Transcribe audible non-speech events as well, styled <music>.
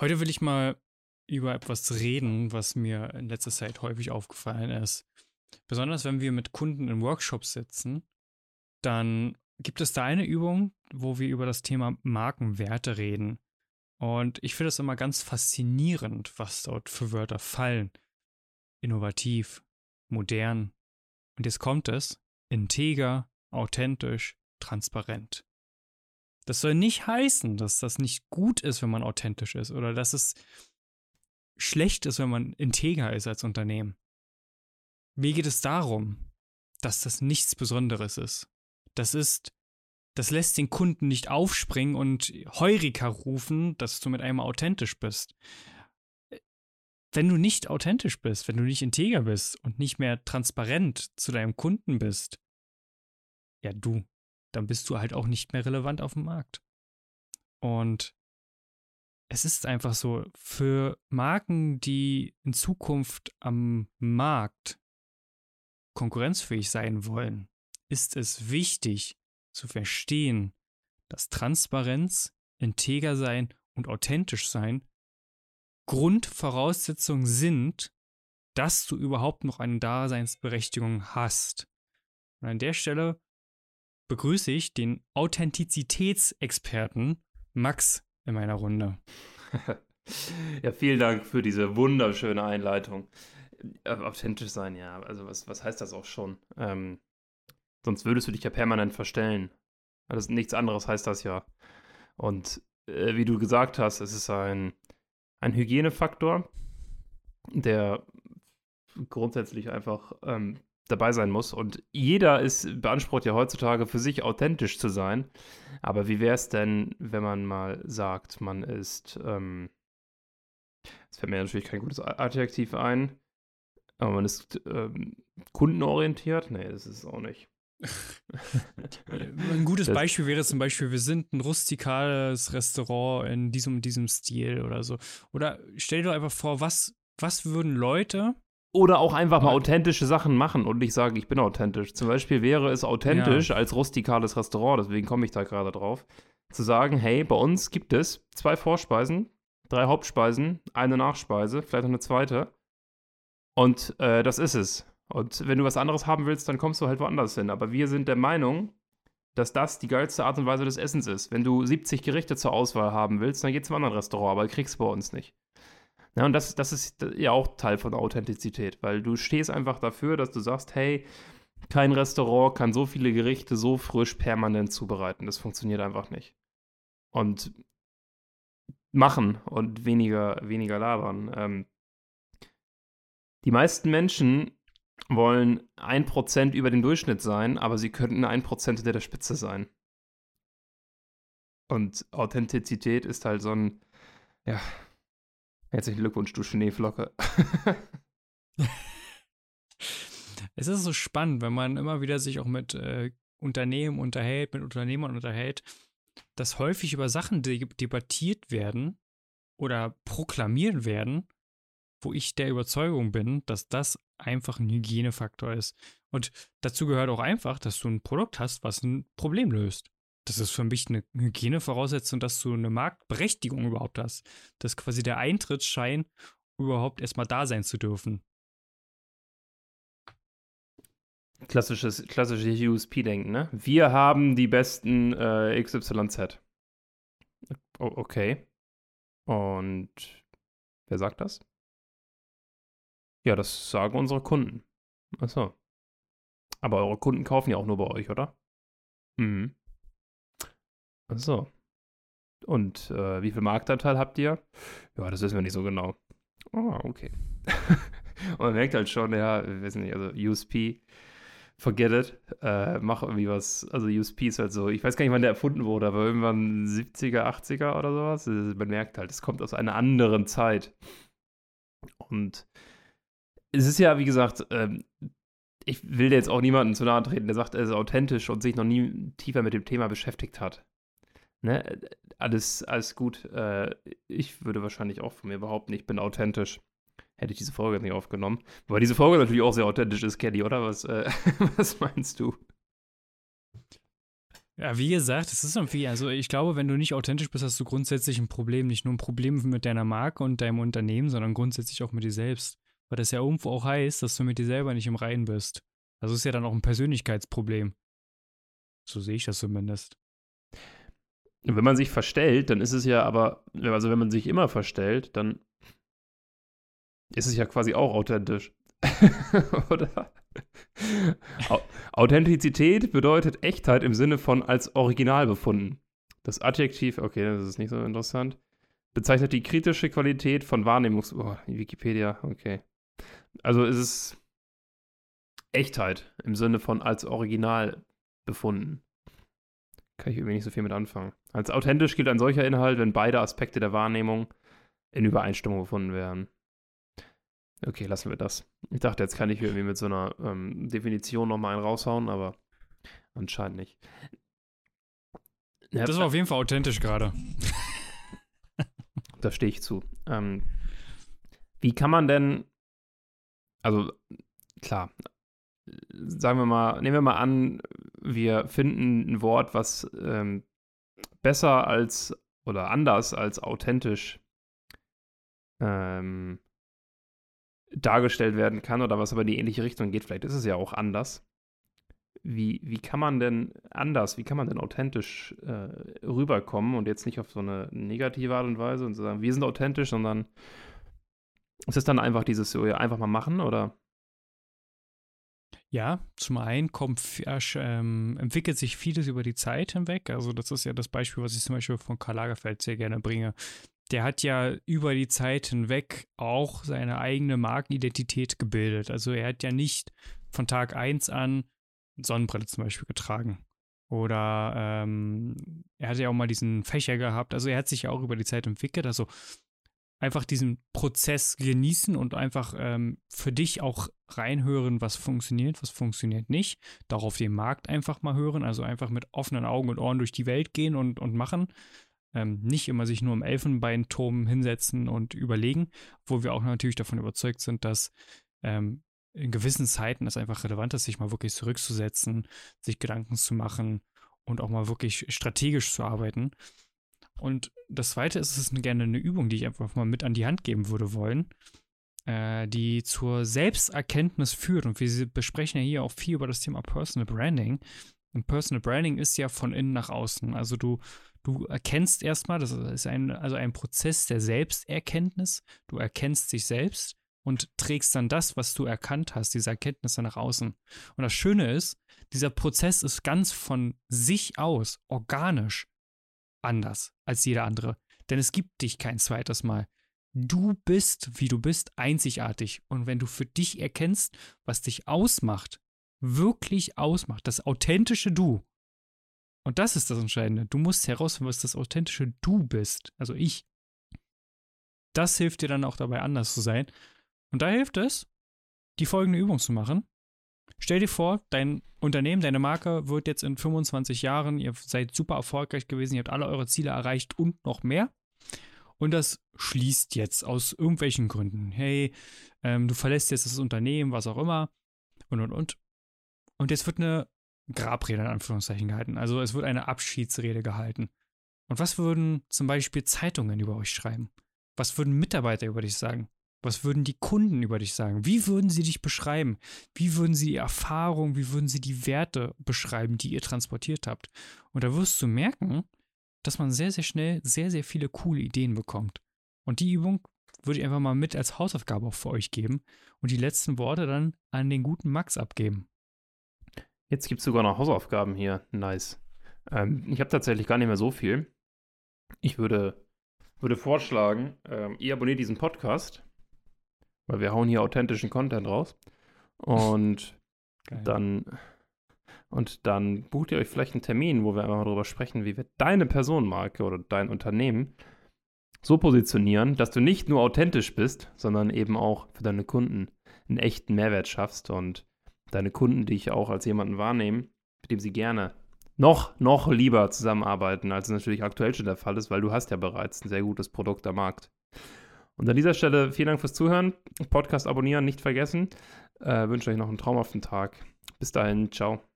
Heute will ich mal über etwas reden, was mir in letzter Zeit häufig aufgefallen ist. Besonders wenn wir mit Kunden in Workshops sitzen, dann gibt es da eine Übung, wo wir über das Thema Markenwerte reden. Und ich finde es immer ganz faszinierend, was dort für Wörter fallen. Innovativ, modern. Und jetzt kommt es, integer, authentisch, transparent. Das soll nicht heißen, dass das nicht gut ist, wenn man authentisch ist oder dass es schlecht ist, wenn man integer ist als Unternehmen. Mir geht es darum, dass das nichts Besonderes ist. Das ist, das lässt den Kunden nicht aufspringen und Heurika rufen, dass du mit einmal authentisch bist. Wenn du nicht authentisch bist, wenn du nicht integer bist und nicht mehr transparent zu deinem Kunden bist, ja du, dann bist du halt auch nicht mehr relevant auf dem Markt. Und es ist einfach so, für Marken, die in Zukunft am Markt konkurrenzfähig sein wollen, ist es wichtig zu verstehen, dass Transparenz, integer sein und authentisch sein Grundvoraussetzungen sind, dass du überhaupt noch eine Daseinsberechtigung hast. Und an der Stelle begrüße ich den Authentizitätsexperten Max in meiner Runde. <laughs> ja, vielen Dank für diese wunderschöne Einleitung. Äh, authentisch sein, ja. Also was, was heißt das auch schon? Ähm, sonst würdest du dich ja permanent verstellen. Also nichts anderes heißt das ja. Und äh, wie du gesagt hast, es ist ein, ein Hygienefaktor, der grundsätzlich einfach ähm, dabei sein muss. Und jeder ist beansprucht ja heutzutage für sich authentisch zu sein. Aber wie wäre es denn, wenn man mal sagt, man ist, ähm, es fällt mir natürlich kein gutes Adjektiv ein, aber man ist ähm, kundenorientiert? Nee, das ist es auch nicht. ein gutes Beispiel wäre zum Beispiel, wir sind ein rustikales Restaurant in diesem, diesem Stil oder so. Oder stell dir doch einfach vor, was, was würden Leute oder auch einfach mal authentische Sachen machen und nicht sagen, ich bin authentisch. Zum Beispiel wäre es authentisch ja. als rustikales Restaurant, deswegen komme ich da gerade drauf, zu sagen, hey, bei uns gibt es zwei Vorspeisen, drei Hauptspeisen, eine Nachspeise, vielleicht noch eine zweite. Und äh, das ist es. Und wenn du was anderes haben willst, dann kommst du halt woanders hin. Aber wir sind der Meinung, dass das die geilste Art und Weise des Essens ist. Wenn du 70 Gerichte zur Auswahl haben willst, dann geh zu einem anderen Restaurant, aber kriegst du bei uns nicht. Ja, und das, das ist ja auch Teil von Authentizität, weil du stehst einfach dafür, dass du sagst, hey, kein Restaurant kann so viele Gerichte so frisch permanent zubereiten. Das funktioniert einfach nicht. Und machen und weniger, weniger labern. Ähm, die meisten Menschen wollen ein Prozent über den Durchschnitt sein, aber sie könnten ein Prozent hinter der Spitze sein. Und Authentizität ist halt so ein, ja, Herzlichen Glückwunsch, du Schneeflocke. <laughs> es ist so spannend, wenn man immer wieder sich auch mit äh, Unternehmen unterhält, mit Unternehmern unterhält, dass häufig über Sachen de debattiert werden oder proklamiert werden, wo ich der Überzeugung bin, dass das einfach ein Hygienefaktor ist. Und dazu gehört auch einfach, dass du ein Produkt hast, was ein Problem löst das ist für mich eine Hygienevoraussetzung, dass du eine Marktberechtigung überhaupt hast. Das ist quasi der Eintrittsschein, überhaupt erstmal da sein zu dürfen. Klassisches, klassisches USP-Denken, ne? Wir haben die besten äh, XYZ. O okay. Und wer sagt das? Ja, das sagen unsere Kunden. Achso. Aber eure Kunden kaufen ja auch nur bei euch, oder? Mhm. Ach so. Und äh, wie viel Marktanteil habt ihr? Ja, das wissen wir nicht so genau. Oh, okay. <laughs> Und man merkt halt schon, ja, wir wissen nicht, also USP, forget it, äh, mach irgendwie was, also USP ist halt so, ich weiß gar nicht, wann der erfunden wurde, aber irgendwann 70er, 80er oder sowas. Man merkt halt, es kommt aus einer anderen Zeit. Und es ist ja, wie gesagt, ähm, ich will jetzt auch niemanden zu nahe treten, der sagt, er ist authentisch und sich noch nie tiefer mit dem Thema beschäftigt hat. Ne, alles, alles gut. Äh, ich würde wahrscheinlich auch von mir behaupten, ich bin authentisch. Hätte ich diese Folge nicht aufgenommen. Weil diese Folge natürlich auch sehr authentisch ist, Kenny, oder? Was, äh, <laughs> was meinst du? Ja, wie gesagt, es ist irgendwie, also ich glaube, wenn du nicht authentisch bist, hast du grundsätzlich ein Problem. Nicht nur ein Problem mit deiner Marke und deinem Unternehmen, sondern grundsätzlich auch mit dir selbst. Weil das ja irgendwo auch heißt, dass du mit dir selber nicht im Reinen bist. Also ist ja dann auch ein Persönlichkeitsproblem. So sehe ich das zumindest. Wenn man sich verstellt, dann ist es ja aber, also wenn man sich immer verstellt, dann ist es ja quasi auch authentisch. <laughs> Oder? Authentizität bedeutet Echtheit im Sinne von als Original befunden. Das Adjektiv, okay, das ist nicht so interessant, bezeichnet die kritische Qualität von Wahrnehmungs... Oh, Wikipedia, okay. Also ist es Echtheit im Sinne von als Original befunden. Kann ich irgendwie nicht so viel mit anfangen. Als authentisch gilt ein solcher Inhalt, wenn beide Aspekte der Wahrnehmung in Übereinstimmung gefunden werden. Okay, lassen wir das. Ich dachte, jetzt kann ich irgendwie mit so einer ähm, Definition nochmal einen raushauen, aber anscheinend nicht. Das war auf jeden Fall authentisch gerade. <laughs> da stehe ich zu. Ähm, wie kann man denn, also klar, sagen wir mal, nehmen wir mal an, wir finden ein Wort, was ähm, besser als oder anders als authentisch ähm, dargestellt werden kann oder was aber in die ähnliche Richtung geht. Vielleicht ist es ja auch anders. Wie, wie kann man denn anders, wie kann man denn authentisch äh, rüberkommen und jetzt nicht auf so eine negative Art und Weise und sagen, wir sind authentisch, sondern ist es dann einfach dieses so, ja, einfach mal machen oder? Ja, zum einen kommt, ähm, entwickelt sich vieles über die Zeit hinweg. Also das ist ja das Beispiel, was ich zum Beispiel von Karl Lagerfeld sehr gerne bringe der hat ja über die Zeit hinweg auch seine eigene Markenidentität gebildet. Also er hat ja nicht von Tag 1 an Sonnenbrille zum Beispiel getragen. Oder ähm, er hat ja auch mal diesen Fächer gehabt. Also er hat sich ja auch über die Zeit entwickelt. Also einfach diesen Prozess genießen und einfach ähm, für dich auch reinhören, was funktioniert, was funktioniert nicht. Darauf den Markt einfach mal hören. Also einfach mit offenen Augen und Ohren durch die Welt gehen und, und machen. Ähm, nicht immer sich nur im Elfenbeinturm hinsetzen und überlegen, wo wir auch natürlich davon überzeugt sind, dass ähm, in gewissen Zeiten es einfach relevant ist, sich mal wirklich zurückzusetzen, sich Gedanken zu machen und auch mal wirklich strategisch zu arbeiten. Und das zweite ist, es ist gerne eine Übung, die ich einfach mal mit an die Hand geben würde wollen, äh, die zur Selbsterkenntnis führt. Und wir besprechen ja hier auch viel über das Thema Personal Branding. Und Personal Branding ist ja von innen nach außen. Also du Du erkennst erstmal, das ist ein, also ein Prozess der Selbsterkenntnis. Du erkennst dich selbst und trägst dann das, was du erkannt hast, diese Erkenntnisse nach außen. Und das Schöne ist, dieser Prozess ist ganz von sich aus organisch anders als jeder andere. Denn es gibt dich kein zweites Mal. Du bist, wie du bist, einzigartig. Und wenn du für dich erkennst, was dich ausmacht, wirklich ausmacht, das authentische Du, und das ist das Entscheidende. Du musst herausfinden, was das authentische Du bist. Also ich. Das hilft dir dann auch dabei, anders zu sein. Und da hilft es, die folgende Übung zu machen. Stell dir vor, dein Unternehmen, deine Marke wird jetzt in 25 Jahren, ihr seid super erfolgreich gewesen, ihr habt alle eure Ziele erreicht und noch mehr. Und das schließt jetzt aus irgendwelchen Gründen. Hey, ähm, du verlässt jetzt das Unternehmen, was auch immer. Und, und, und. Und jetzt wird eine Grabrede in Anführungszeichen gehalten. Also es wird eine Abschiedsrede gehalten. Und was würden zum Beispiel Zeitungen über euch schreiben? Was würden Mitarbeiter über dich sagen? Was würden die Kunden über dich sagen? Wie würden sie dich beschreiben? Wie würden sie die Erfahrung, wie würden sie die Werte beschreiben, die ihr transportiert habt? Und da wirst du merken, dass man sehr, sehr schnell sehr, sehr viele coole Ideen bekommt. Und die Übung würde ich einfach mal mit als Hausaufgabe auch für euch geben und die letzten Worte dann an den guten Max abgeben. Jetzt gibt es sogar noch Hausaufgaben hier. Nice. Ähm, ich habe tatsächlich gar nicht mehr so viel. Ich würde, würde vorschlagen, ähm, ihr abonniert diesen Podcast, weil wir hauen hier authentischen Content raus. Und dann und dann bucht ihr euch vielleicht einen Termin, wo wir einfach mal darüber sprechen, wie wir deine Personenmarke oder dein Unternehmen so positionieren, dass du nicht nur authentisch bist, sondern eben auch für deine Kunden einen echten Mehrwert schaffst und deine Kunden dich auch als jemanden wahrnehmen, mit dem sie gerne noch, noch lieber zusammenarbeiten, als es natürlich aktuell schon der Fall ist, weil du hast ja bereits ein sehr gutes Produkt am Markt. Und an dieser Stelle vielen Dank fürs Zuhören. Podcast abonnieren nicht vergessen. Äh, wünsche euch noch einen traumhaften Tag. Bis dahin, ciao.